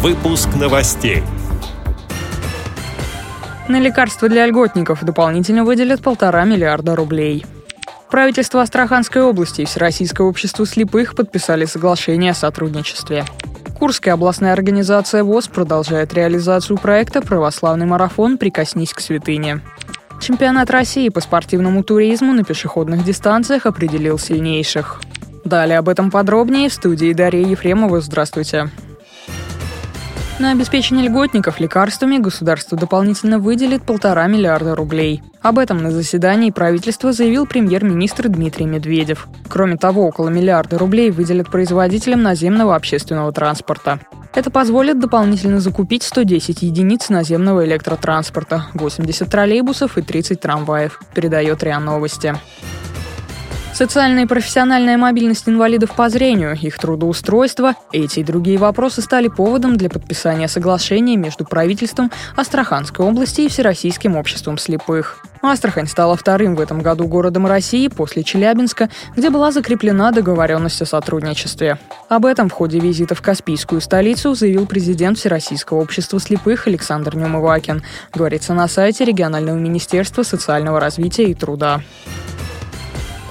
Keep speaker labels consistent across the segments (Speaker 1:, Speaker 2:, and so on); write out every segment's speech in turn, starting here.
Speaker 1: Выпуск новостей.
Speaker 2: На лекарства для льготников дополнительно выделят полтора миллиарда рублей. Правительство Астраханской области и Всероссийское общество слепых подписали соглашение о сотрудничестве. Курская областная организация ВОЗ продолжает реализацию проекта «Православный марафон. Прикоснись к святыне». Чемпионат России по спортивному туризму на пешеходных дистанциях определил сильнейших. Далее об этом подробнее в студии Дарья Ефремова. Здравствуйте. На обеспечение льготников лекарствами государство дополнительно выделит полтора миллиарда рублей. Об этом на заседании правительства заявил премьер-министр Дмитрий Медведев. Кроме того, около миллиарда рублей выделят производителям наземного общественного транспорта. Это позволит дополнительно закупить 110 единиц наземного электротранспорта, 80 троллейбусов и 30 трамваев, передает РИА Новости. Социальная и профессиональная мобильность инвалидов по зрению, их трудоустройство, эти и другие вопросы стали поводом для подписания соглашения между правительством Астраханской области и Всероссийским обществом слепых. Астрахань стала вторым в этом году городом России после Челябинска, где была закреплена договоренность о сотрудничестве. Об этом в ходе визита в Каспийскую столицу заявил президент Всероссийского общества слепых Александр Немывакин, говорится на сайте регионального министерства социального развития и труда.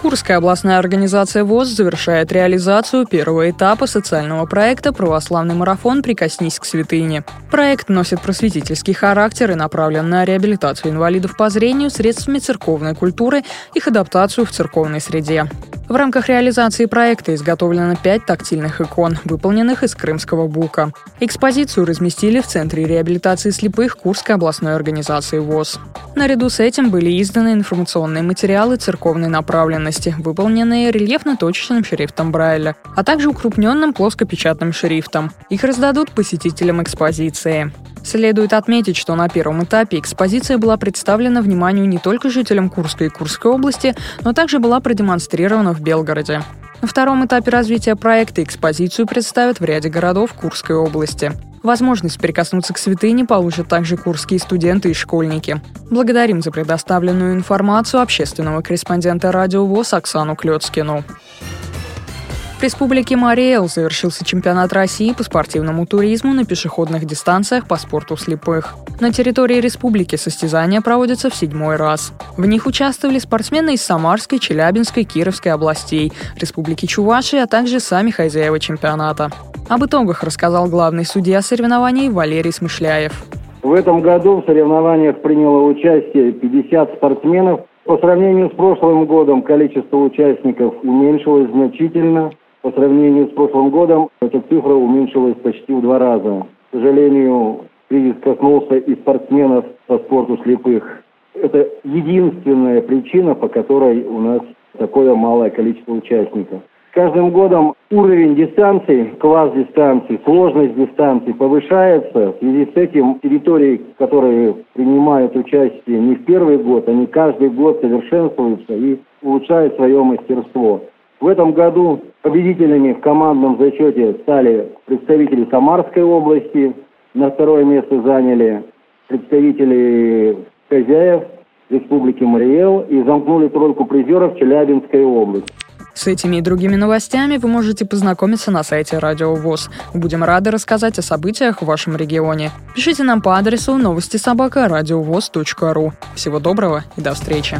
Speaker 2: Курская областная организация ВОЗ завершает реализацию первого этапа социального проекта «Православный марафон. Прикоснись к святыне». Проект носит просветительский характер и направлен на реабилитацию инвалидов по зрению средствами церковной культуры, их адаптацию в церковной среде. В рамках реализации проекта изготовлено пять тактильных икон, выполненных из крымского бука. Экспозицию разместили в Центре реабилитации слепых Курской областной организации ВОЗ. Наряду с этим были изданы информационные материалы церковной направленности, выполненные рельефно-точечным шрифтом Брайля, а также укрупненным плоскопечатным шрифтом. Их раздадут посетителям экспозиции. Следует отметить, что на первом этапе экспозиция была представлена вниманию не только жителям Курской и Курской области, но также была продемонстрирована в Белгороде. На втором этапе развития проекта экспозицию представят в ряде городов Курской области. Возможность прикоснуться к святыне получат также курские студенты и школьники. Благодарим за предоставленную информацию общественного корреспондента радио ВОЗ Оксану Клёцкину. В Республике Мариэл завершился чемпионат России по спортивному туризму на пешеходных дистанциях по спорту слепых. На территории республики состязания проводятся в седьмой раз. В них участвовали спортсмены из Самарской, Челябинской, Кировской областей, Республики Чувашия, а также сами хозяева чемпионата. Об итогах рассказал главный судья соревнований Валерий Смышляев.
Speaker 3: В этом году в соревнованиях приняло участие 50 спортсменов. По сравнению с прошлым годом количество участников уменьшилось значительно. По сравнению с прошлым годом эта цифра уменьшилась почти в два раза. К сожалению, кризис коснулся и спортсменов по спорту слепых. Это единственная причина, по которой у нас такое малое количество участников. С каждым годом уровень дистанций, класс дистанций, сложность дистанций повышается. В связи с этим территории, которые принимают участие не в первый год, они каждый год совершенствуются и улучшают свое мастерство. В этом году победителями в командном зачете стали представители Самарской области, на второе место заняли представители хозяев Республики Мариэл и замкнули тройку призеров Челябинской области.
Speaker 2: С этими и другими новостями вы можете познакомиться на сайте Радио ВОЗ. Будем рады рассказать о событиях в вашем регионе. Пишите нам по адресу новости собака ру. Всего доброго и до встречи.